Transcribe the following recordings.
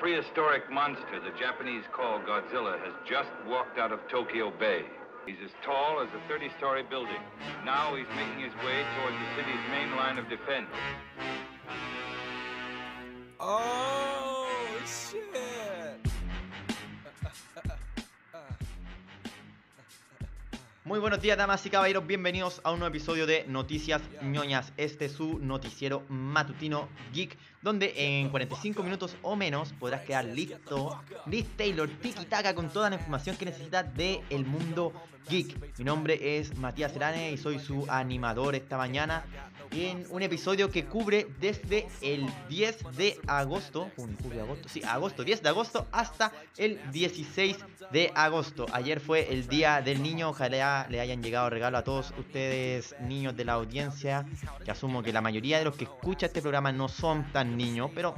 prehistoric monster the Japanese call Godzilla has just walked out of Tokyo Bay. He's as tall as a 30-story building. Now he's making his way towards the city's main line of defense. Oh, shit. Muy buenos días, damas y caballeros. Bienvenidos a un nuevo episodio de Noticias ñoñas. Este es su noticiero matutino geek, donde en 45 minutos o menos podrás quedar listo, Liz Taylor, tiki taka con toda la información que necesitas del el mundo geek. Mi nombre es Matías Serane y soy su animador esta mañana en un episodio que cubre desde el 10 de agosto, julio, agosto, sí, agosto, 10 de agosto hasta el 16 de agosto. Ayer fue el día del niño, ojalá le hayan llegado regalo a todos ustedes, niños de la audiencia, que asumo que la mayoría de los que escuchan este programa no son tan niños, pero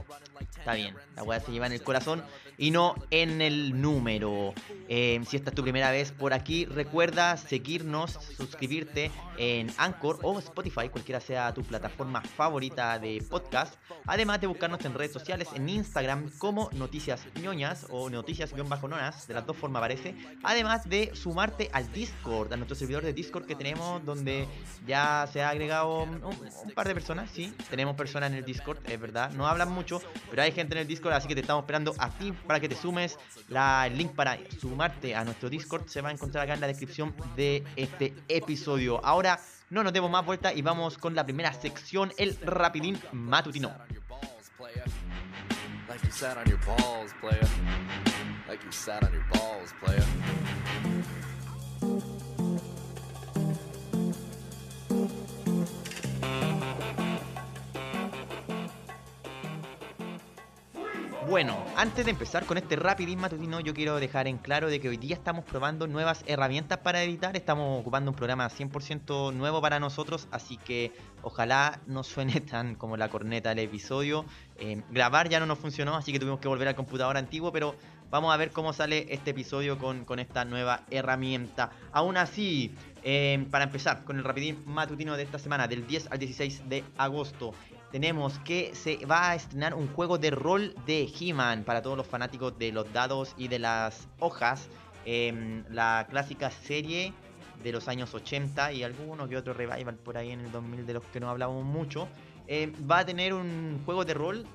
está bien, la weá se lleva en el corazón y no en el número. Eh, si esta es tu primera vez por aquí, recuerda seguirnos, suscribirte en Anchor o Spotify, cualquiera sea tu plataforma favorita de podcast. Además de buscarnos en redes sociales, en Instagram como Noticias ñoñas o Noticias-nonas, de las dos formas aparece. Además de sumarte al Discord, a nuestro servidor de Discord que tenemos, donde ya se ha agregado un par de personas, sí, tenemos personas en el Discord, es verdad, no hablan mucho, pero hay gente en el Discord, así que te estamos esperando a ti para que te sumes. La, el link para sumarte a nuestro Discord se va a encontrar acá en la descripción de este episodio. Ahora no nos demos más vuelta y vamos con la primera sección, el rapidín matutino. Bueno, antes de empezar con este rapidín matutino, yo quiero dejar en claro de que hoy día estamos probando nuevas herramientas para editar. Estamos ocupando un programa 100% nuevo para nosotros, así que ojalá no suene tan como la corneta del episodio. Eh, grabar ya no nos funcionó, así que tuvimos que volver al computador antiguo, pero vamos a ver cómo sale este episodio con, esta nueva herramienta. Aún así, eh, para empezar con el rapidín matutino de esta semana, del 10 al 16 de agosto, tenemos que se va a estrenar un juego de rol de He-Man para todos los fanáticos de los dados y de las hojas. Eh, la clásica serie de los años 80 y algunos que otro revival por ahí en el 2000 de los que no hablamos mucho. Eh, va a tener un juego de rol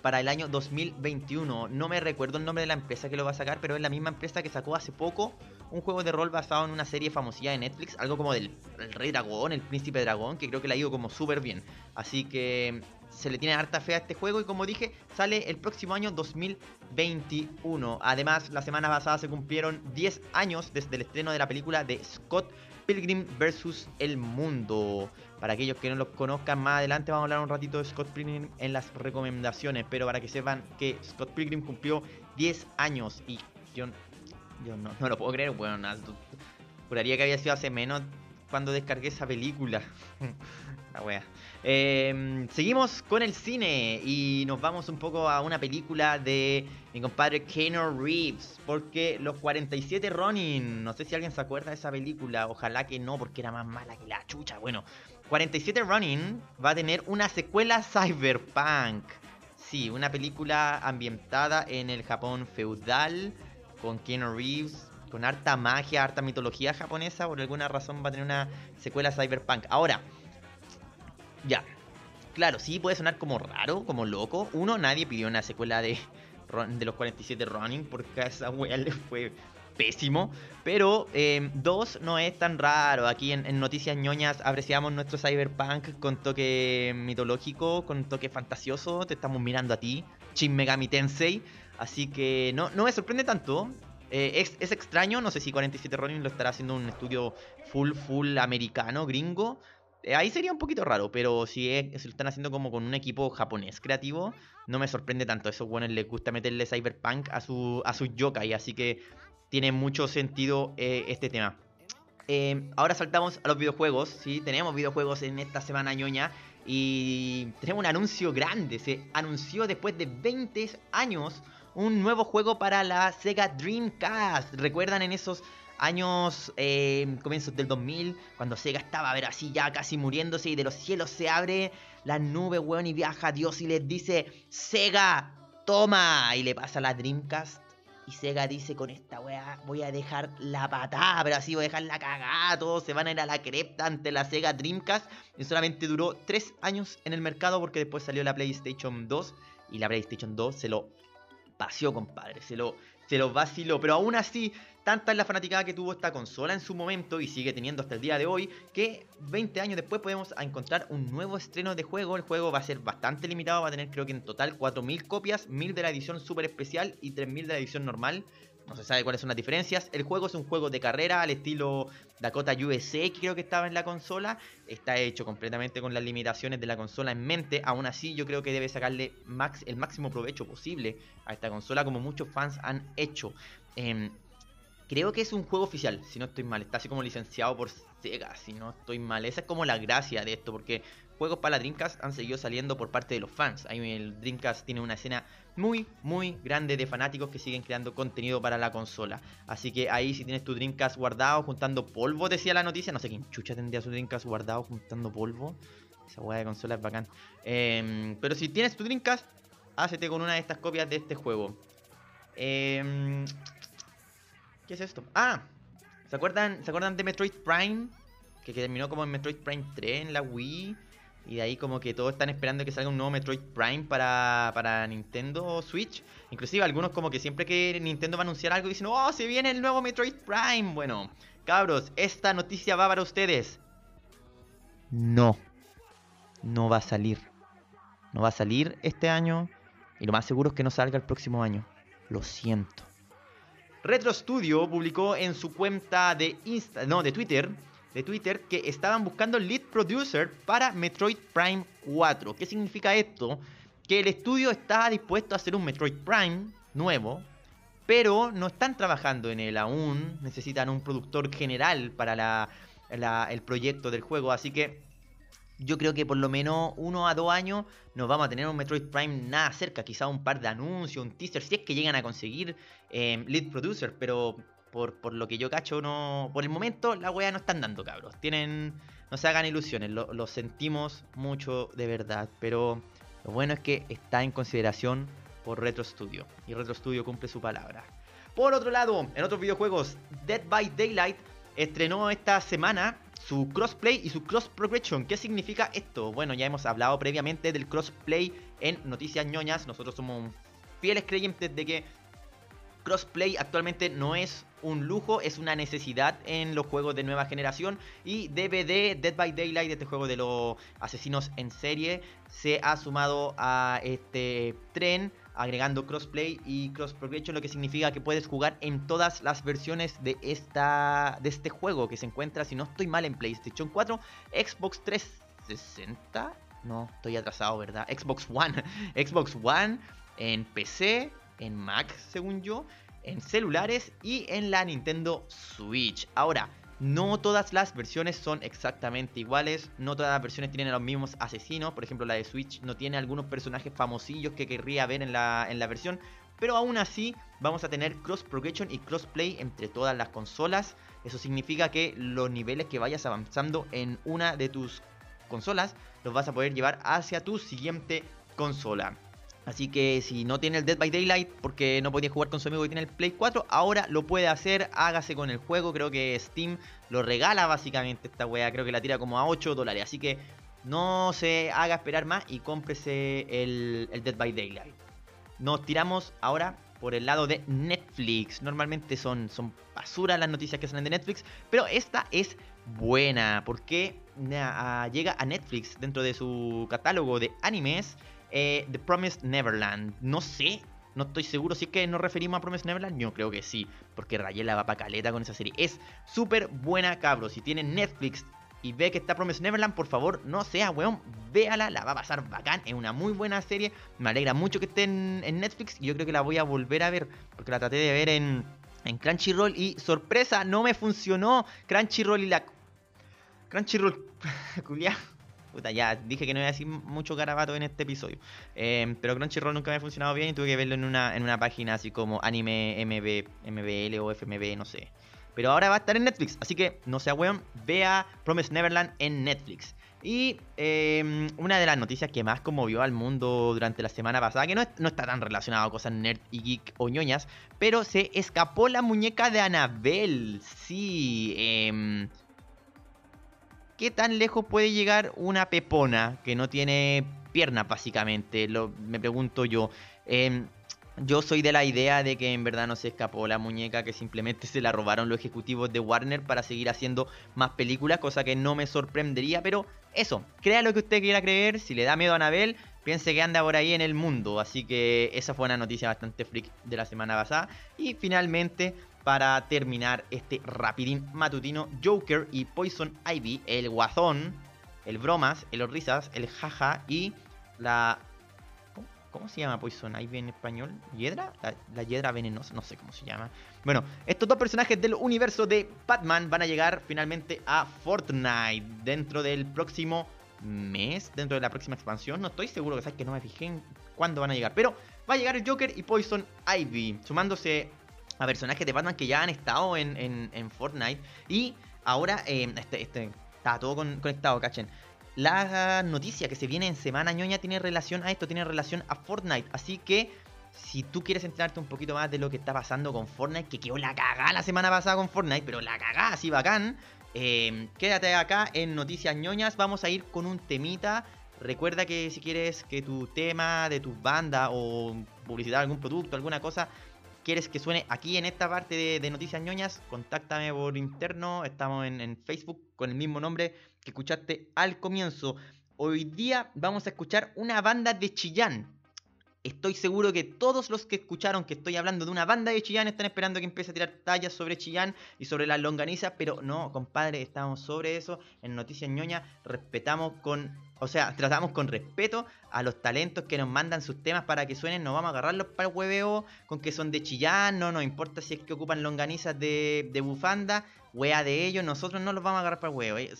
para el año 2021. No me recuerdo el nombre de la empresa que lo va a sacar, pero es la misma empresa que sacó hace poco un juego de rol basado en una serie famosilla de Netflix, algo como del el Rey Dragón, el Príncipe Dragón, que creo que le ha ido como súper bien. Así que se le tiene harta fe a este juego y como dije, sale el próximo año 2021. Además, la semana pasada se cumplieron 10 años desde el estreno de la película de Scott Pilgrim vs. El Mundo. Para aquellos que no lo conozcan, más adelante vamos a hablar un ratito de Scott Pilgrim en las recomendaciones. Pero para que sepan que Scott Pilgrim cumplió 10 años y yo no, no lo puedo creer, bueno, juraría que había sido hace menos cuando descargué esa película. La wea. Eh, seguimos con el cine y nos vamos un poco a una película de mi compadre Keanu Reeves. Porque los 47 Ronin, no sé si alguien se acuerda de esa película, ojalá que no, porque era más mala que la chucha. Bueno, 47 Ronin va a tener una secuela cyberpunk. Sí, una película ambientada en el Japón feudal con Keanu Reeves con harta magia, harta mitología japonesa, por alguna razón va a tener una secuela cyberpunk. Ahora, ya, claro, sí puede sonar como raro, como loco. Uno, nadie pidió una secuela de, de los 47 Running porque a esa wea le fue pésimo. Pero, eh, dos, no es tan raro. Aquí en, en, Noticias ñoñas apreciamos nuestro cyberpunk con toque mitológico, con toque fantasioso. Te estamos mirando a ti, Shin Megami Tensei. Así que no, no me sorprende tanto. Eh, es, es, extraño, no sé si 47 Ronin lo estará haciendo un estudio full, full americano, gringo. Eh, ahí sería un poquito raro, pero si, es, lo están haciendo como con un equipo japonés creativo, no me sorprende tanto. A esos buenos les gusta meterle cyberpunk a su, a su yokai, así que tiene mucho sentido eh, este tema. ahora saltamos a los videojuegos, ¿sí? Tenemos videojuegos en esta semana ñoña y tenemos un anuncio grande. Se anunció después de 20 años un nuevo juego para la Sega Dreamcast. ¿Recuerdan en esos años, eh, comienzos del 2000, cuando Sega estaba a ver así ya casi muriéndose y de los cielos se abre la nube, weón, y viaja Dios y les dice, Sega, toma, y le pasa la Dreamcast. Y Sega dice, con esta weá voy a dejar la patada, pero así voy a dejar la cagada, todos se van a ir a la crepta ante la Sega Dreamcast. Y solamente duró 3 años en el mercado porque después salió la PlayStation 2 y la PlayStation 2 se lo paseó, compadre, se lo, se lo vaciló. Pero aún así, tanta es la fanaticada que tuvo esta consola en su momento y sigue teniendo hasta el día de hoy, que 20 años después podemos encontrar un nuevo estreno de juego. El juego va a ser bastante limitado, va a tener creo que en total 4.000 copias, 1.000 de la edición super especial y 3.000 de la edición normal. No se sabe cuáles son las diferencias. El juego es un juego de carrera al estilo Dakota USA, creo que estaba en la consola. Está hecho completamente con las limitaciones de la consola en mente. Aún así, yo creo que debe sacarle max, el máximo provecho posible a esta consola, como muchos fans han hecho. Em, creo que es un juego oficial, si no estoy mal. Está así como licenciado por Sega, si no estoy mal. Esa es como la gracia de esto, porque juegos para la Dreamcast han seguido saliendo por parte de los fans. Ahí el Dreamcast tiene una escena muy, muy grande de fanáticos que siguen creando contenido para la consola. Así que ahí si tienes tu Dreamcast guardado juntando polvo, decía la noticia. No sé quién chucha tendría su Dreamcast guardado juntando polvo. Esa hueá de consola es bacán. Em, pero si tienes tu Dreamcast, hácete con una de estas copias de este juego. Em, ¿Qué es esto? Ah, ¿se acuerdan, ¿se acuerdan de Metroid Prime? Que, que terminó como en Metroid Prime 3 en la Wii. Y de ahí como que todos están esperando que salga un nuevo Metroid Prime para, para Nintendo Switch. Inclusive algunos como que siempre que Nintendo va a anunciar algo dicen, oh, se viene el nuevo Metroid Prime. Bueno, cabros, esta noticia va para ustedes. No, no va a salir. No va a salir este año. Y lo más seguro es que no salga el próximo año. Lo siento. Retro Studio publicó en su cuenta de Insta, no, de Twitter de Twitter que estaban buscando lead producer para Metroid Prime 4. ¿Qué significa esto? Que el estudio está dispuesto a hacer un Metroid Prime nuevo, pero no están trabajando en él aún. Necesitan un productor general para el proyecto del juego, así que yo creo que por lo menos uno a dos años nos vamos a tener un Metroid Prime nada cerca, quizá un par de anuncios, un teaser, si es que llegan a conseguir eh, lead producer, pero por, lo que yo cacho, no. Por el momento, la weá no están dando, cabros. Tienen. No se hagan ilusiones, lo, sentimos mucho de verdad. Pero lo bueno es que está en consideración por Retro Studio. Y Retro Studio cumple su palabra. Por otro lado, en otros videojuegos, Dead by Daylight estrenó esta semana su crossplay y su cross progression. ¿Qué significa esto? Bueno, ya hemos hablado previamente del crossplay en Noticias ñoñas. Nosotros somos fieles creyentes de que crossplay actualmente no es un lujo, es una necesidad en los juegos de nueva generación. Y DVD, Dead by Daylight, este juego de los asesinos en serie, se ha sumado a este tren agregando crossplay y cross progression, lo que significa que puedes jugar en todas las versiones de esta de este juego que se encuentra, si no estoy mal, en PlayStation 4, Xbox 360, no, estoy atrasado, ¿verdad? Xbox One, Xbox One, en PC, en Mac, según yo, en celulares y en la Nintendo Switch. Ahora, no todas las versiones son exactamente iguales, no todas las versiones tienen los mismos asesinos, por ejemplo la de Switch no tiene algunos personajes famosillos que querría ver en la, en la versión, pero aún así vamos a tener cross progression y crossplay entre todas las consolas. Eso significa que los niveles que vayas avanzando en una de tus consolas los vas a poder llevar hacia tu siguiente consola. Así que si no tiene el Dead by Daylight porque no podía jugar con su amigo que tiene el Play 4, ahora lo puede hacer, hágase con el juego. Creo que Steam lo regala básicamente esta wea, creo que la tira como a 8 dólares. Así que no se haga esperar más y cómprese el, Dead by Daylight. Nos tiramos ahora por el lado de Netflix. Normalmente son, son basura las noticias que salen de Netflix, pero esta es buena porque llega a Netflix dentro de su catálogo de animes eh, The Promised Neverland. No sé, no estoy seguro si es que nos referimos a Promised Neverland. Yo creo que sí, porque Rayela va pa' caleta con esa serie. Es súper buena, cabro. Si tienen Netflix y ve que está Promised Neverland, por favor, no sea weón, véala, la va a pasar bacán. Es una muy buena serie. Me alegra mucho que esté en, Netflix. Y yo creo que la voy a volver a ver, porque la traté de ver en, Crunchyroll. Y sorpresa, no me funcionó Crunchyroll y la. Crunchyroll, culia Puta, ya dije que no iba a decir mucho garabato en este episodio. Eh, pero Crunchyroll nunca me ha funcionado bien y tuve que verlo en una, en una página así como Anime MB, MBL o FMB, no sé. Pero ahora va a estar en Netflix, así que no sea weón, vea Promise Neverland en Netflix. Y em, una de las noticias que más conmovió al mundo durante la semana pasada, que no, no está tan relacionado a cosas nerd y geek o ñoñas, pero se escapó la muñeca de Annabelle. Sí, eh, ¿qué tan lejos puede llegar una pepona que no tiene piernas básicamente? Lo, me pregunto yo. Eh, yo soy de la idea de que en verdad no se escapó la muñeca, que simplemente se la robaron los ejecutivos de Warner para seguir haciendo más películas, cosa que no me sorprendería, pero eso, crea lo que usted quiera creer, si le da miedo a Anabel, piense que anda por ahí en el mundo, así que esa fue una noticia bastante freak de la semana pasada. Y finalmente, para terminar este rapidín matutino, Joker y Poison Ivy, el guazón, el bromas, el risas, el jaja y la ¿Cómo se llama Poison Ivy en español? ¿Hiedra? La, hiedra venenosa, no sé cómo se llama. Bueno, estos dos personajes del universo de Batman van a llegar finalmente a Fortnite dentro del próximo mes, dentro de la próxima expansión. No estoy seguro, que sabes que no me fijé en cuándo van a llegar. Pero va a llegar el Joker y Poison Ivy, sumándose a personajes de Batman que ya han estado en, Fortnite. Y ahora, eh, este, este, está todo con, conectado, cachen la noticia que se viene en Semana Ñoña tiene relación a esto, tiene relación a Fortnite. Así que si tú quieres enterarte un poquito más de lo que está pasando con Fortnite, que quedó la cagada la semana pasada con Fortnite, pero la cagada así bacán, eh, quédate acá en Noticias Ñoñas. Vamos a ir con un temita. Recuerda que si quieres que tu tema de tu banda o publicidad algún producto, alguna cosa, quieres que suene aquí en esta parte de, Noticias Ñoñas, contáctame por interno. Estamos en, Facebook con el mismo nombre que escuchaste al comienzo. Hoy día vamos a escuchar una banda de Chillán. Estoy seguro que todos los que escucharon que estoy hablando de una banda de Chillán están esperando que empiece a tirar tallas sobre Chillán y sobre las longanizas, pero no, compadre, estamos sobre eso. En Noticias Ñoña respetamos con, o sea, tratamos con respeto a los talentos que nos mandan sus temas para que suenen. No vamos a agarrarlos para el hueveo con que son de Chillán, no nos importa si es que ocupan longanizas de, de bufanda, wea de ellos, nosotros no los vamos a agarrar para el huevo. ¿eh?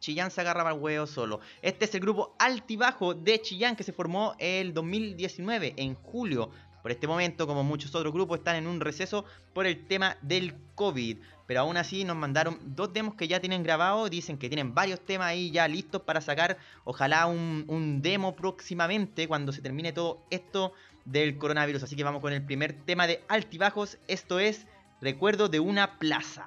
Chillán se agarraba al huevo solo. Este es el grupo Altibajo de Chillán que se formó el 2019, en julio. Por este momento, como muchos otros grupos, están en un receso por el tema del COVID. Pero aún así nos mandaron dos demos que ya tienen grabado. Dicen que tienen varios temas ahí ya listos para sacar. Ojalá un, un demo próximamente cuando se termine todo esto del coronavirus. Así que vamos con el primer tema de Altibajos. Esto es Recuerdo de una plaza.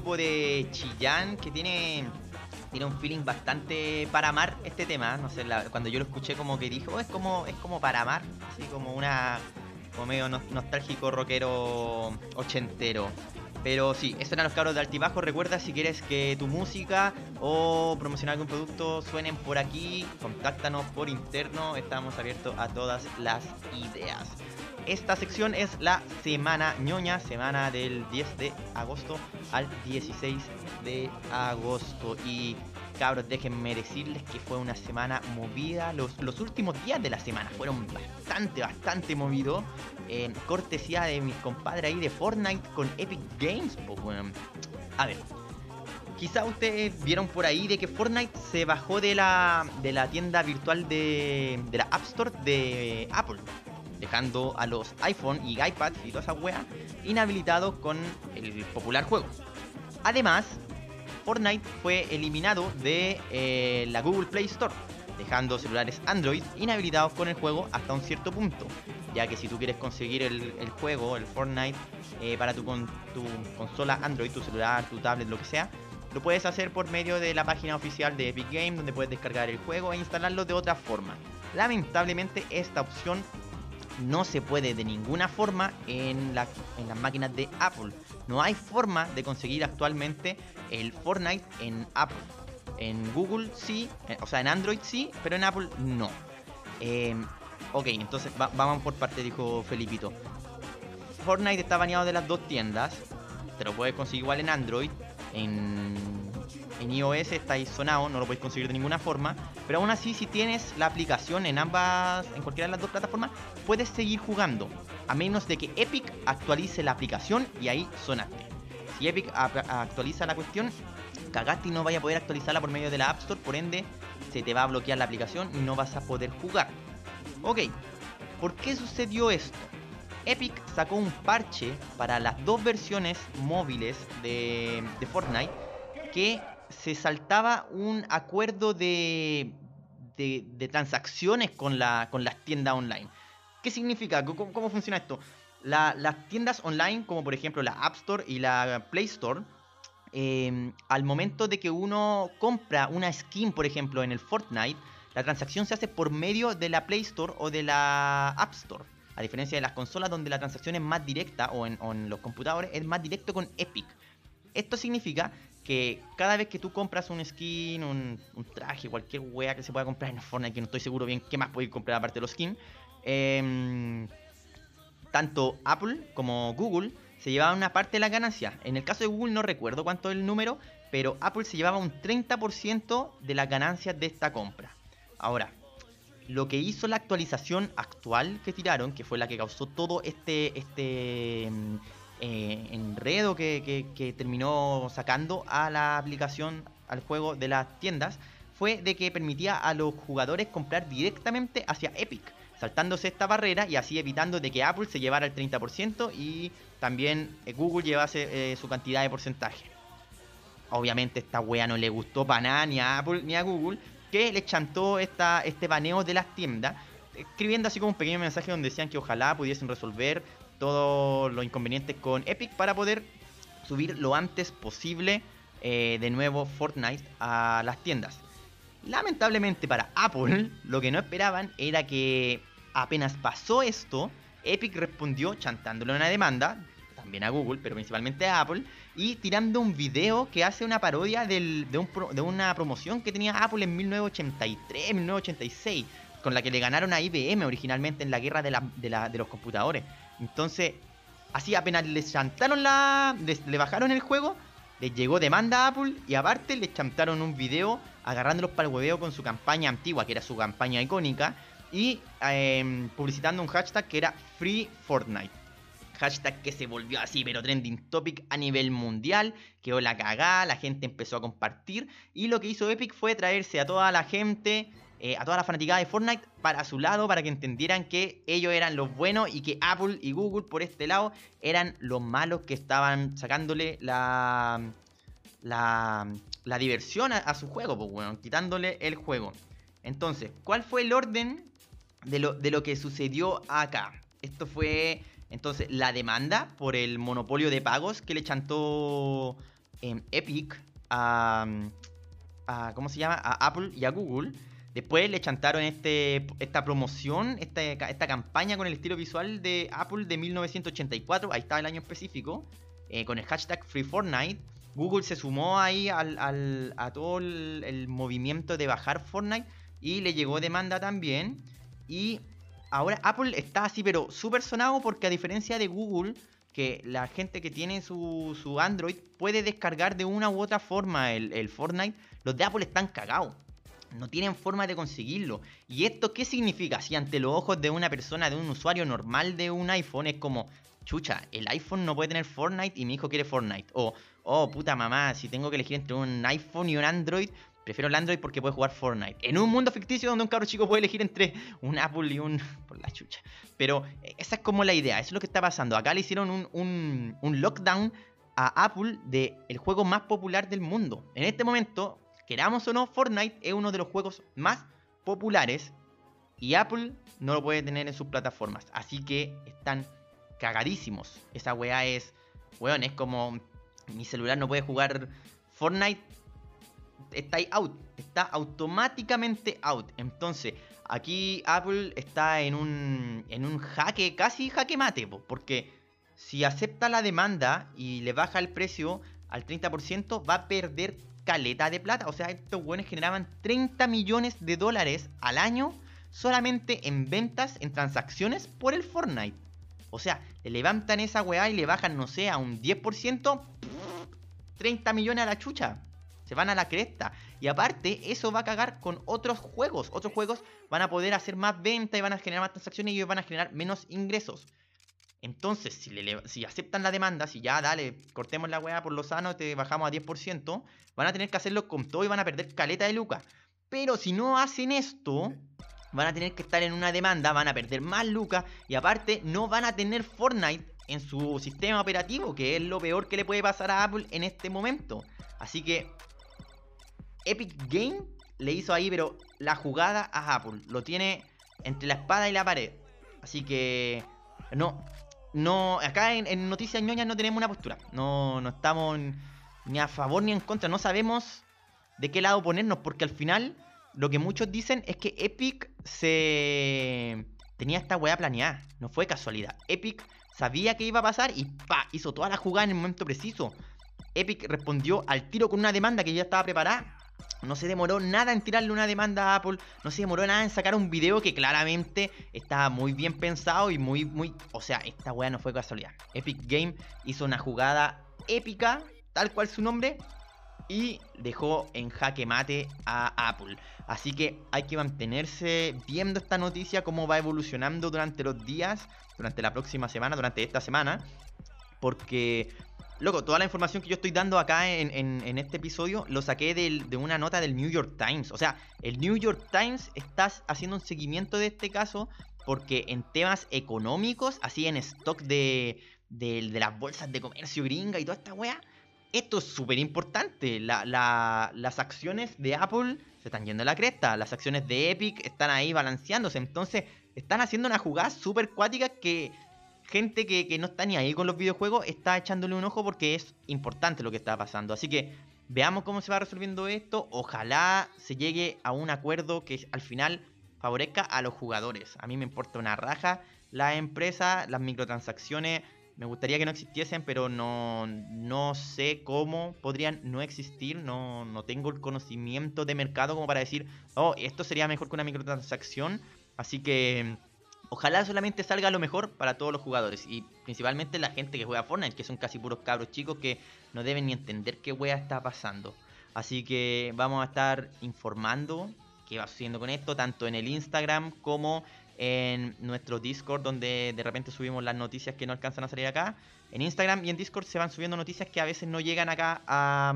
Grupo de Chillán que tiene tiene un feeling bastante para amar este tema. No sé, cuando yo lo escuché como que dijo, oh, es como es como para amar, así como una como medio nostálgico rockero ochentero. Pero sí, estos eran los cabros de Altibajo. Recuerda si quieres que tu música o promocionar algún producto suenen por aquí, contáctanos por interno. Estamos abiertos a todas las ideas. Esta sección es la semana ñoña, semana del 10 de agosto al 16 de agosto. Y cabros, déjenme decirles que fue una semana movida. Los, los últimos días de la semana fueron bastante, bastante movidos. Eh, cortesía de mis compadres ahí de Fortnite con Epic Games. A ver, quizá ustedes vieron por ahí de que Fortnite se bajó de la, de la tienda virtual de, de la App Store de Apple dejando a los iPhone y iPad y toda esa wea inhabilitados con el popular juego. Además, Fortnite fue eliminado de eh, la Google Play Store, dejando celulares Android inhabilitados con el juego hasta un cierto punto, ya que si tú quieres conseguir el, juego, el Fortnite, eh, para tu, tu consola Android, tu celular, tu tablet, lo que sea, lo puedes hacer por medio de la página oficial de Epic Games, donde puedes descargar el juego e instalarlo de otra forma. Lamentablemente esta opción no se puede de ninguna forma en, las máquinas de Apple. No hay forma de conseguir actualmente el Fortnite en Apple. En Google sí, eh, o sea, en Android sí, pero en Apple no. Em, ok, entonces vamos por parte, dijo Felipito. Fortnite está baneado de las dos tiendas. Te lo puedes conseguir igual en Android. En en iOS estáis sonado, no lo podéis conseguir de ninguna forma. Pero aún así, si tienes la aplicación en ambas, en cualquiera de las dos plataformas, puedes seguir jugando. A menos de que Epic actualice la aplicación y ahí sonaste. Si Epic actualiza la cuestión, cagaste y no vaya a poder actualizarla por medio de la App Store, por ende se te va a bloquear la aplicación y no vas a poder jugar. Ok, ¿por qué sucedió esto? Epic sacó un parche para las dos versiones móviles de Fortnite que se saltaba un acuerdo de, de, transacciones con, la, con las tiendas online. ¿Qué significa? ¿Cómo, funciona esto? las tiendas online, como por ejemplo la App Store y la Play Store, em, al momento de que uno compra una skin, por ejemplo, en el Fortnite, la transacción se hace por medio de la Play Store o de la App Store. A diferencia de las consolas donde la transacción es más directa o en, o en los computadores es más directo con Epic. Esto significa que cada vez que tú compras un skin, un, traje, cualquier wea que se pueda comprar en Fortnite, que no estoy seguro bien qué más podéis comprar aparte de los skins, em, tanto Apple como Google se llevaban una parte de la ganancia. En el caso de Google no recuerdo cuánto es el número, pero Apple se llevaba un 30% de las ganancias de esta compra. Ahora, lo que hizo la actualización actual que tiraron, que fue la que causó todo este, este em, eh, enredo que, terminó sacando a la aplicación, al juego de las tiendas, fue de que permitía a los jugadores comprar directamente hacia Epic, saltándose esta barrera y así evitando de que Apple se llevara el 30% y también eh, Google llevase eh, su cantidad de porcentaje. Obviamente esta wea no le gustó para nada ni a Apple ni a Google, que le chantó esta, este baneo de las tiendas, escribiendo así como un pequeño mensaje donde decían que ojalá pudiesen resolver todos los inconvenientes con Epic para poder subir lo antes posible eh, de nuevo Fortnite a las tiendas. Lamentablemente para Apple, lo que no esperaban era que apenas pasó esto, Epic respondió chantándole una demanda, también a Google, pero principalmente a Apple, y tirando un video que hace una parodia de, una promoción que tenía Apple en 1983, 1986, con la que le ganaron a IBM originalmente en la guerra de, de los computadores. Entonces, así apenas les chantaron la. le bajaron el juego, les llegó demanda a Apple y aparte les chantaron un video agarrándolos para el hueveo con su campaña antigua, que era su campaña icónica, y em, publicitando un hashtag que era Free Fortnite. Hashtag que se volvió así, pero trending topic a nivel mundial. Quedó la cagada, la gente empezó a compartir. Y lo que hizo Epic fue traerse a toda la gente eh, a toda la fanaticada de Fortnite para su lado, para que entendieran que ellos eran los buenos y que Apple y Google por este lado eran los malos que estaban sacándole la, la, la diversión a, su juego, pues bueno, quitándole el juego. Entonces, ¿cuál fue el orden de lo, de lo que sucedió acá? Esto fue Entonces, la demanda por el monopolio de pagos que le chantó em, Epic a, a, ¿Cómo se llama? A Apple y a Google. Después le chantaron este, esta promoción, esta, campaña con el estilo visual de Apple de 1984. Ahí está el año específico. Eh, con el hashtag FreeFortnite. Google se sumó ahí al, a todo el, movimiento de bajar Fortnite y le llegó demanda también. Y ahora Apple está así, pero súper sonado porque a diferencia de Google, que la gente que tiene su, su Android puede descargar de una u otra forma el, el, Fortnite, los de Apple están cagados. No tienen forma de conseguirlo. ¿Y esto qué significa? Si ante los ojos de una persona, de un usuario normal de un iPhone, es como, chucha, el iPhone no puede tener Fortnite y mi hijo quiere Fortnite. O, oh, puta mamá, si tengo que elegir entre un iPhone y un Android, Prefiero el Android porque puede jugar Fortnite. En un mundo ficticio donde un cabro chico puede elegir entre un Apple y un. por la chucha. Pero eh, esa es como la idea, eso es lo que está pasando. Acá le hicieron un, un, un lockdown a Apple de el juego más popular del mundo. En este momento, queramos o no, Fortnite es uno de los juegos más populares. Y Apple no lo puede tener en sus plataformas. Así que están cagadísimos. Esa weá es. Weón, es como. Mi celular no puede jugar Fortnite está ahí out, está automáticamente out. Entonces, aquí Apple está en un, en un jaque, casi jaque mate, porque si acepta la demanda y le baja el precio al 30%, va a perder caleta de plata. O sea, estos buenos generaban 30 millones de dólares al año solamente en ventas, en transacciones por el Fortnite. O sea, le levantan esa weá y le bajan, no sé, a un 10%, 30 millones a la chucha. Se van a la cresta. Y aparte, eso va a cagar con otros juegos. Otros juegos van a poder hacer más venta y van a generar más transacciones y ellos van a generar menos ingresos. Entonces, si, aceptan la demanda, si ya dale, cortemos la weá por lo sano, te bajamos a 10%, van a tener que hacerlo con todo y van a perder caleta de lucas. Pero si no hacen esto, van a tener que estar en una demanda, van a perder más lucas y aparte no van a tener Fortnite en su sistema operativo, que es lo peor que le puede pasar a Apple en este momento. Así que Epic Game le hizo ahí, pero la jugada a Apple. Lo tiene entre la espada y la pared. Así que. No. No. Acá en, Noticias ñoñas no tenemos una postura. No, no estamos ni a favor ni en contra. No sabemos de qué lado ponernos. Porque al final. Lo que muchos dicen es que Epic se. tenía esta weá planeada. No fue casualidad. Epic sabía que iba a pasar y pa. hizo toda la jugada en el momento preciso. Epic respondió al tiro con una demanda que ya estaba preparada no se demoró nada en tirarle una demanda a Apple. No se demoró nada en sacar un video que claramente estaba muy bien pensado y muy, muy. O sea, esta weá no fue casualidad. Epic Game hizo una jugada épica, tal cual su nombre, y dejó en jaque mate a Apple. Así que hay que mantenerse viendo esta noticia, cómo va evolucionando durante los días, durante la próxima semana, durante esta semana. Porque Loco, toda la información que yo estoy dando acá en, este episodio lo saqué de una nota del New York Times. O sea, el New York Times está haciendo un seguimiento de este caso porque en temas económicos, así en stock de, las bolsas de comercio gringa y toda esta weá, esto es súper importante. las acciones de Apple se están yendo a la cresta, las acciones de Epic están ahí balanceándose. Entonces, están haciendo una jugada súper cuática que gente que, no está ni ahí con los videojuegos está echándole un ojo porque es importante lo que está pasando. Así que veamos cómo se va resolviendo esto. Ojalá se llegue a un acuerdo que al final favorezca a los jugadores. A mí me importa una raja la empresa, las microtransacciones. Me gustaría que no existiesen, pero no, no sé cómo podrían no existir. No, no tengo el conocimiento de mercado como para decir, oh, esto sería mejor que una microtransacción. Así que Ojalá solamente salga lo mejor para todos los jugadores y principalmente la gente que juega Fortnite, que son casi puros cabros chicos que no deben ni entender qué wea está pasando. Así que vamos a estar informando qué va sucediendo con esto, tanto en el Instagram como en nuestro Discord, donde de repente subimos las noticias que no alcanzan a salir acá. En Instagram y en Discord se van subiendo noticias que a veces no llegan acá a,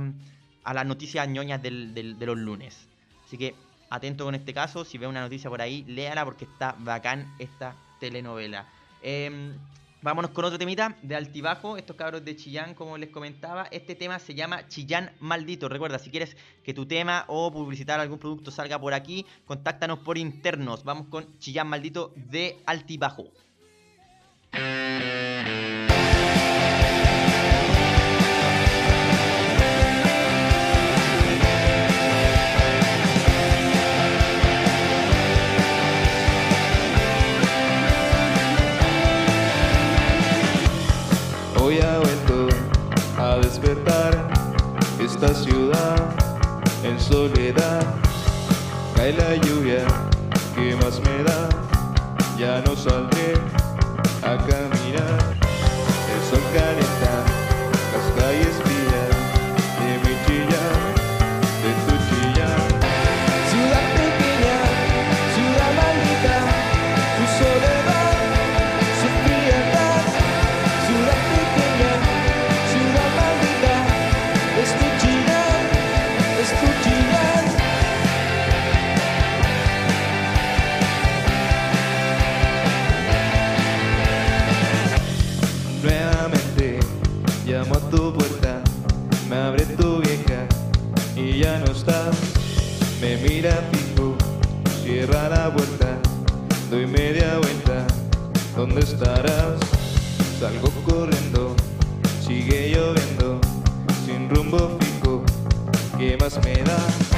las noticias ñoñas de los lunes. Así que atento con este caso. Si ve una noticia por ahí, léala porque está bacán esta telenovela. Em, vámonos con otro temita de altibajo. Estos cabros de Chillán, como les comentaba. Este tema se llama Chillán Maldito. Recuerda, si quieres que tu tema o publicitar algún producto salga por aquí, contáctanos por internos. Vamos con Chillán Maldito de altibajo. Hoy ha vuelto a despertar esta ciudad en soledad. Cae la lluvia que más me da, ya no saldré Me mira fijo, cierra la puerta, doy media vuelta, ¿dónde estarás? Salgo corriendo, sigue lloviendo, sin rumbo fijo, ¿qué más me da?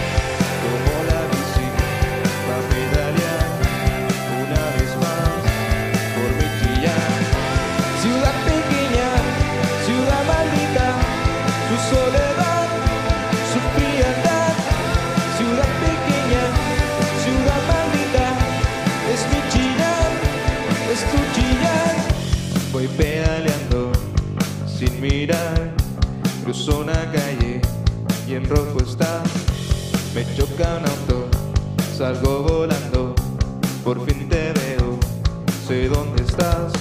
Mirar, cruzo una calle y en rojo está. Me choca un auto, salgo volando, por fin te veo, sé dónde estás.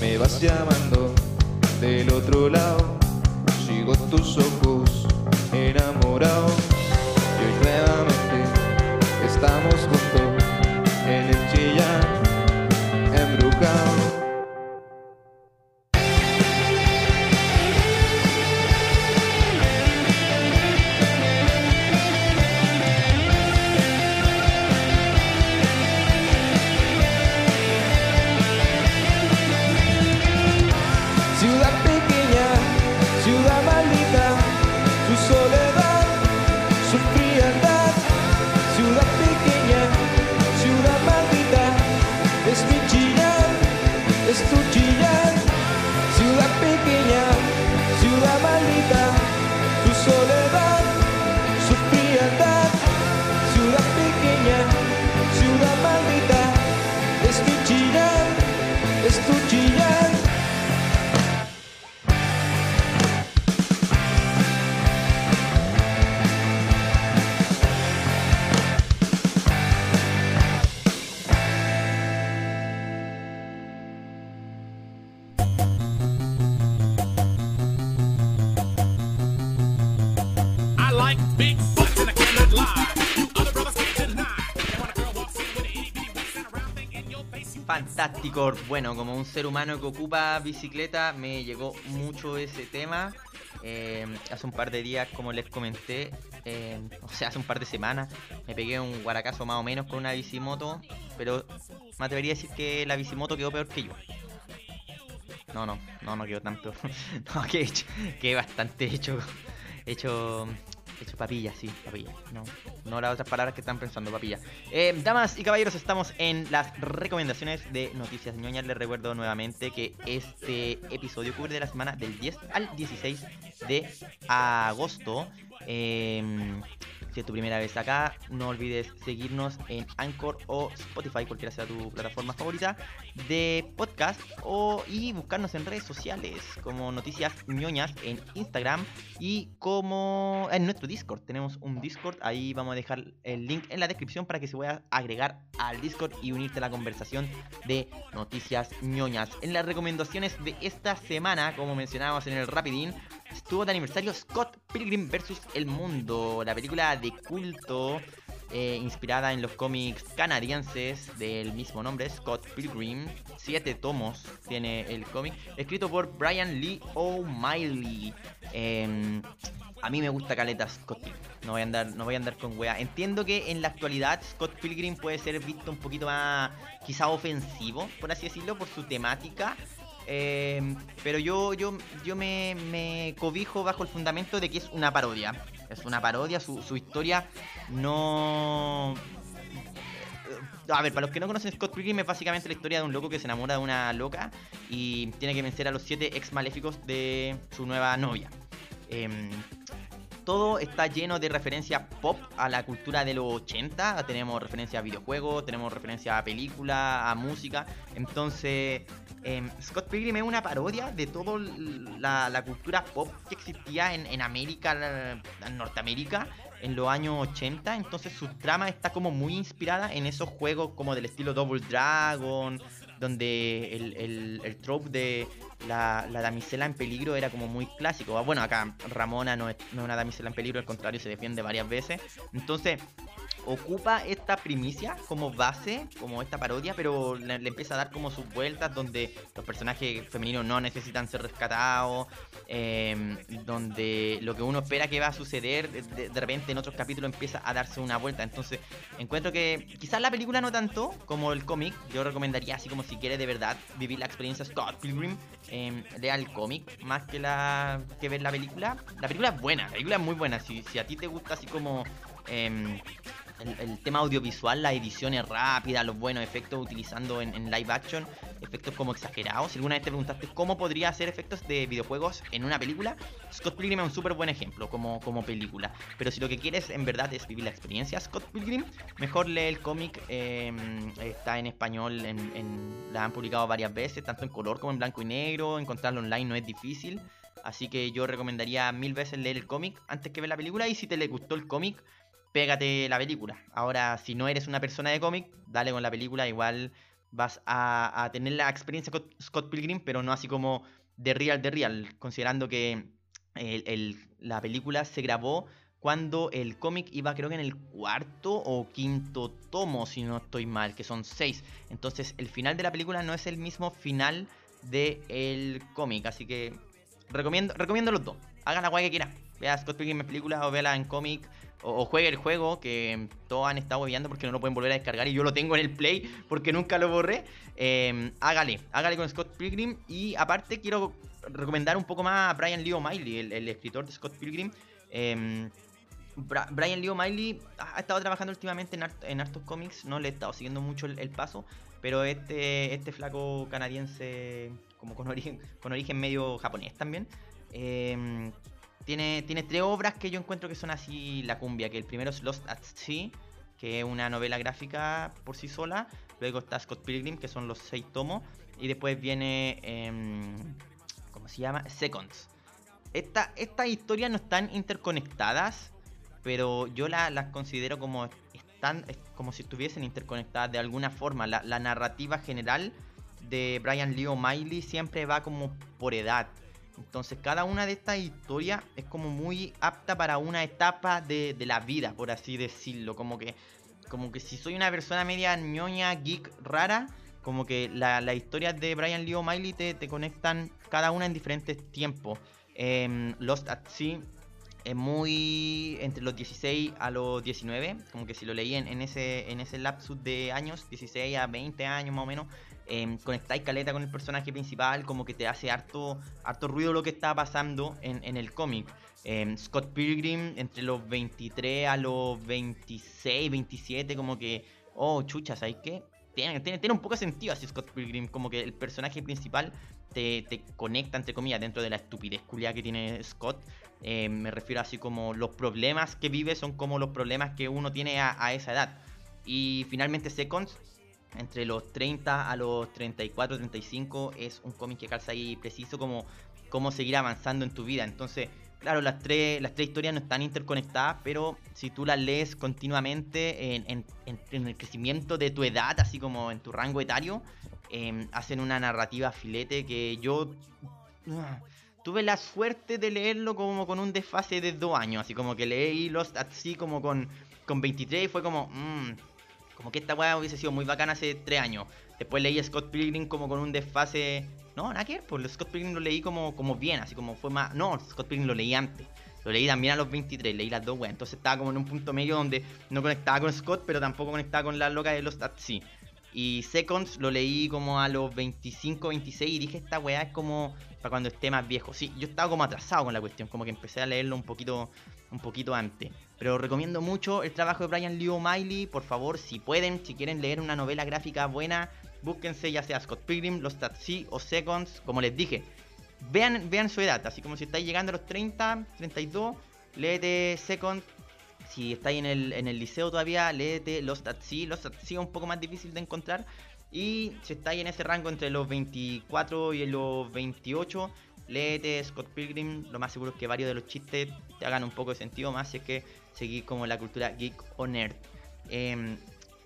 Me vas llamando del otro lado, sigo tus ojos enamorado. Bueno, como un ser humano que ocupa bicicleta, me llegó mucho ese tema. Eh, hace un par de días, como les comenté, eh, o sea, hace un par de semanas, me pegué un guaracazo más o menos con una bicimoto, pero me atrevería a decir que la bicimoto quedó peor que yo. No, no, no, no quedó tan peor. no, que he hecho, que bastante hecho, hecho, papilla, sí, papilla. No, no las otras palabras que están pensando, papilla. Eh, damas y caballeros, estamos en las recomendaciones de Noticias Ñoñas. Les recuerdo nuevamente que este episodio cubre de la semana del 10 al 16 de agosto. Eh, si es tu primera vez acá, no olvides seguirnos en Anchor o Spotify, cualquiera sea tu plataforma favorita de podcast o y buscarnos en redes sociales como Noticias ñoñas en Instagram y como en nuestro Discord. Tenemos un Discord, ahí vamos a dejar el link en la descripción para que se pueda agregar al Discord y unirte a la conversación de Noticias ñoñas. En las recomendaciones de esta semana, como mencionábamos en el Rapidín, estuvo de aniversario Scott Pilgrim vs. El Mundo, la película de culto eh, inspirada en los cómics canadienses del mismo nombre, Scott Pilgrim. Siete tomos tiene el cómic, escrito por Brian Lee O'Malley. Em, A mí me gusta Caleta Scott Pilgrim. No voy a andar, no voy a andar con wea. Entiendo que en la actualidad Scott Pilgrim puede ser visto un poquito más quizá ofensivo, por así decirlo, por su temática. Eh, pero yo, yo, yo me, me cobijo bajo el fundamento de que es una parodia. Es una parodia, su, su historia no. A ver, para los que no conocen Scott Pilgrim es básicamente la historia de un loco que se enamora de una loca y tiene que vencer a los siete ex maléficos de su nueva novia. Em, todo está lleno de referencias pop a la cultura de los 80. Tenemos referencia a videojuegos, tenemos referencia a películas, a música. Entonces, em, Scott Pilgrim es una parodia de toda la, cultura pop que existía en, en América, en Norteamérica, en los años 80. Entonces, su trama está como muy inspirada en esos juegos como del estilo Double Dragon, donde el, el, el trope de la, la damisela en peligro era como muy clásico. Ah, Bueno, acá Ramona no es, no es una damisela en peligro, al contrario, se defiende varias veces. Entonces, ocupa esta primicia como base, como esta parodia, pero le, empieza a dar como sus vueltas donde los personajes femeninos no necesitan ser rescatados, eh, donde lo que uno espera que va a suceder, de, de- repente en otros capítulos empieza a darse una vuelta. Entonces, encuentro que quizás la película no tanto como el cómic, yo recomendaría así como si quiere de verdad vivir la experiencia Scott Pilgrim, eh, lea el cómic más que la que ver la película. La película es buena, la película es muy buena. Si, si a ti te gusta así como em, el, tema audiovisual, la edición es rápida, los buenos efectos utilizando en, live action, efectos como exagerados. Si alguna vez te preguntaste cómo podría hacer efectos de videojuegos en una película, Scott Pilgrim es un súper buen ejemplo como, como película. Pero si lo que quieres en verdad es vivir la experiencia Scott Pilgrim, mejor lee el cómic. eh, está en español, la han publicado varias veces, tanto en color como en blanco y negro. Encontrarlo online no es difícil. Así que yo recomendaría mil veces leer el cómic antes que ver la película. Y si te le gustó el cómic, pégate la película. Ahora, si no eres una persona de cómic, dale con la película. Igual vas a, tener la experiencia con Scott Pilgrim, pero no así como de real, de real. Considerando que el- el- la película se grabó cuando el cómic iba creo que en el cuarto o quinto tomo, si no estoy mal, que son seis. Entonces el final de la película no es el mismo final del cómic, así que recomiendo, recomiendo los dos. Hagan la guay que quieran. Vea Scott Pilgrim en película o véala en cómic. O, juegue el juego que todos han estado viendo porque no lo pueden volver a descargar y yo lo tengo en el play porque nunca lo borré. Eh, hágale, hágale con Scott Pilgrim. Y aparte quiero recomendar un poco más a Brian Lee O'Malley, el, escritor de Scott Pilgrim. Bra- Brian Lee O'Malley ha estado trabajando últimamente en, hart- en hartos cómics, no le he estado siguiendo mucho el, paso, pero este, este flaco canadiense, como con origen, con origen medio japonés también, eh, tiene, tiene tres obras que yo encuentro que son así la cumbia, que el primero es Lost at Sea, que es una novela gráfica por sí sola, luego está Scott Pilgrim, que son los seis tomos, y después viene, em, ¿cómo se llama? Seconds. Esta, estas historias no están interconectadas, pero yo la- las considero como están es como si estuviesen interconectadas de alguna forma. La, la narrativa general de Brian Lee O'Malley siempre va como por edad. Entonces cada una de estas historias es como muy apta para una etapa de, de la vida, por así decirlo. Como que, como que si soy una persona media ñoña, geek, rara, como que la- las historias de Brian Lee O'Malley te, te conectan cada una en diferentes tiempos. Em, Lost at Sea es muy entre los 16 a los 19, como que si lo leí en, en ese en ese lapsus de años, 16 a 20 años más o menos, eh, conectáis caleta con el personaje principal, como que te hace harto, harto ruido lo que está pasando en, en el cómic. Eh, Scott Pilgrim entre los 23 a los 26, 27, como que, oh, chucha, ¿sabes qué? Tiene, tiene, tiene un poco de sentido así Scott Pilgrim, como que el personaje principal te, te conecta, entre comillas, dentro de la estupidez culia que tiene Scott. Eh, me refiero así como los problemas que vive son como los problemas que uno tiene a, a esa edad. Y finalmente Seconds, entre los 30 a los 34, 35, es un cómic que calza ahí preciso como cómo seguir avanzando en tu vida. Entonces, claro, las tres, las tres historias no están interconectadas, pero si tú las lees continuamente en, en- el crecimiento de tu edad, así como en tu rango etario, eh, hacen una narrativa filete que yo ah, tuve la suerte de leerlo como con un desfase de dos años, así como que leí Lost at Sea como con, con 23 y fue como, mm, como que esta weá hubiese sido muy bacana hace tres años. Después leí Scott Pilgrim como con un desfase, no, nada que ver, pues Scott Pilgrim lo leí como, como bien, así como fue más, no, Scott Pilgrim lo leí antes. Lo leí también a los 23, leí las dos weas. Entonces estaba como en un punto medio donde no conectaba con Scott, pero tampoco conectaba con la loca de los Taxi. Y Seconds lo leí como a los 25, 26 y dije, esta weá es como para cuando esté más viejo. Sí, yo estaba como atrasado con la cuestión, como que empecé a leerlo un poquito, un poquito antes. Pero recomiendo mucho el trabajo de Brian Lee O'Malley. Por favor, si pueden, si quieren leer una novela gráfica buena, búsquense ya sea Scott Pilgrim, Los Taxi o Seconds, como les dije. Vean, vean su edad, así como si estáis llegando a los 30, 32, léete Second. Si estáis en el, en el liceo todavía, léete Los Taxi. Los Taxi es un poco más difícil de encontrar. Y si estáis en ese rango entre los 24 y los 28, léete Scott Pilgrim. Lo más seguro es que varios de los chistes te hagan un poco de sentido más si es que seguís como la cultura geek o nerd. Em,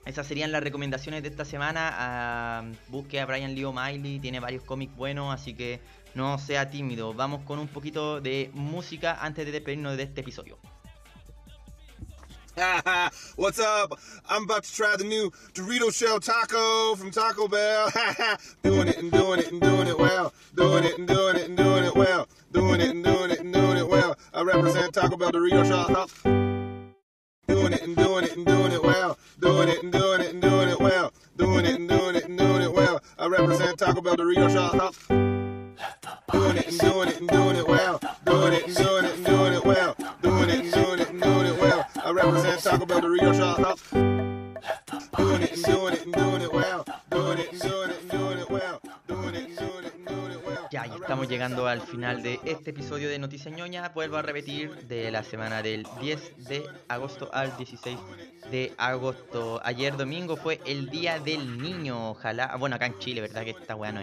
esas serían las recomendaciones de esta semana. Ah, busque a Brian Lee O'Malley, tiene varios cómics buenos, así que no sea tímido. Vamos con un poquito de música antes de despedirnos de este episodio. What's up? I'm about to try the new Dorito shell taco from Taco Bell. doing it and doing it and doing it well. Doing it and doing it and doing it well. Doing it and doing it and doing it well. I represent Taco Bell Dorito shell taco. Doing it and doing it and doing it well. Doing it and doing it and doing it well. Doing it and doing it and doing it well. I represent Taco Bell Dorito taco. Doing it and doing it and doing it well. Doing it and doing it and doing it well. Doing it and doing it and doing it well. I represent Taco Bell Dorito shop. Doing it and doing it and doing it well. Doing it and doing it estamos llegando al final de este episodio de Noticia Ñoña. Vuelvo a repetir de la semana del 10 de agosto al 16 de agosto. Ayer domingo fue el Día del Niño. Ojalá, bueno, acá en Chile, ¿verdad? Que esta weá no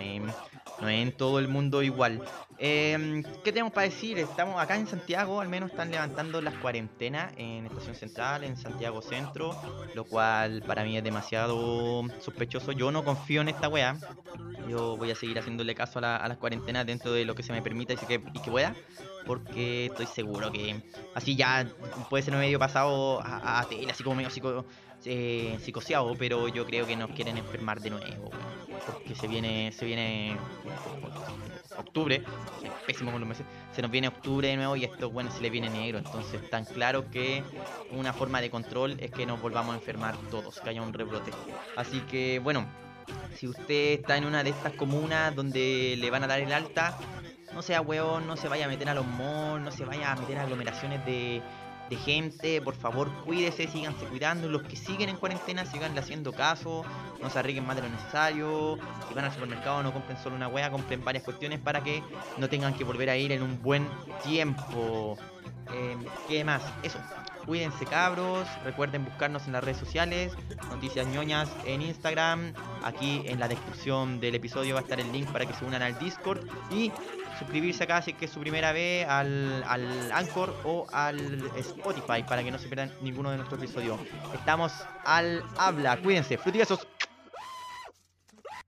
no es en todo el mundo igual. Eh, ¿Qué tenemos para decir? Estamos acá en Santiago, al menos están levantando las cuarentenas en Estación Central, en Santiago Centro, lo cual para mí es demasiado sospechoso. Yo no confío en esta weá. Yo voy a seguir haciéndole caso a, la- a las cuarentenas dentro de lo que se me permita y que, que pueda. Porque estoy seguro que así ya puede ser medio pasado a, a tele, así como medio psico, eh, psicoseado, pero yo creo que nos quieren enfermar de nuevo. Porque se viene, se viene octubre, es pésimo con los meses, se nos viene octubre de nuevo y esto bueno se le viene negro, entonces tan claro que una forma de control es que nos volvamos a enfermar todos, que haya un rebrote. Así que bueno, si usted está en una de estas comunas donde le van a dar el alta, no sea hueón, no se vaya a meter a los malls, no se vaya a meter a aglomeraciones de, de gente, por favor cuídese, síganse cuidando, los que siguen en cuarentena siganle haciendo caso, no se arriesguen más de lo necesario, si van al supermercado no compren solo una hueá, compren varias cuestiones para que no tengan que volver a ir en un buen tiempo. Eh, ¿Qué más? Eso. Cuídense cabros, recuerden buscarnos en las redes sociales, Noticias ñoñas en Instagram, aquí en la descripción del episodio va a estar el link para que se unan al Discord y suscribirse acá si es que es su primera vez al, al Anchor o al Spotify para que no se pierdan ninguno de nuestros episodios. Estamos al habla, cuídense, frutibesos.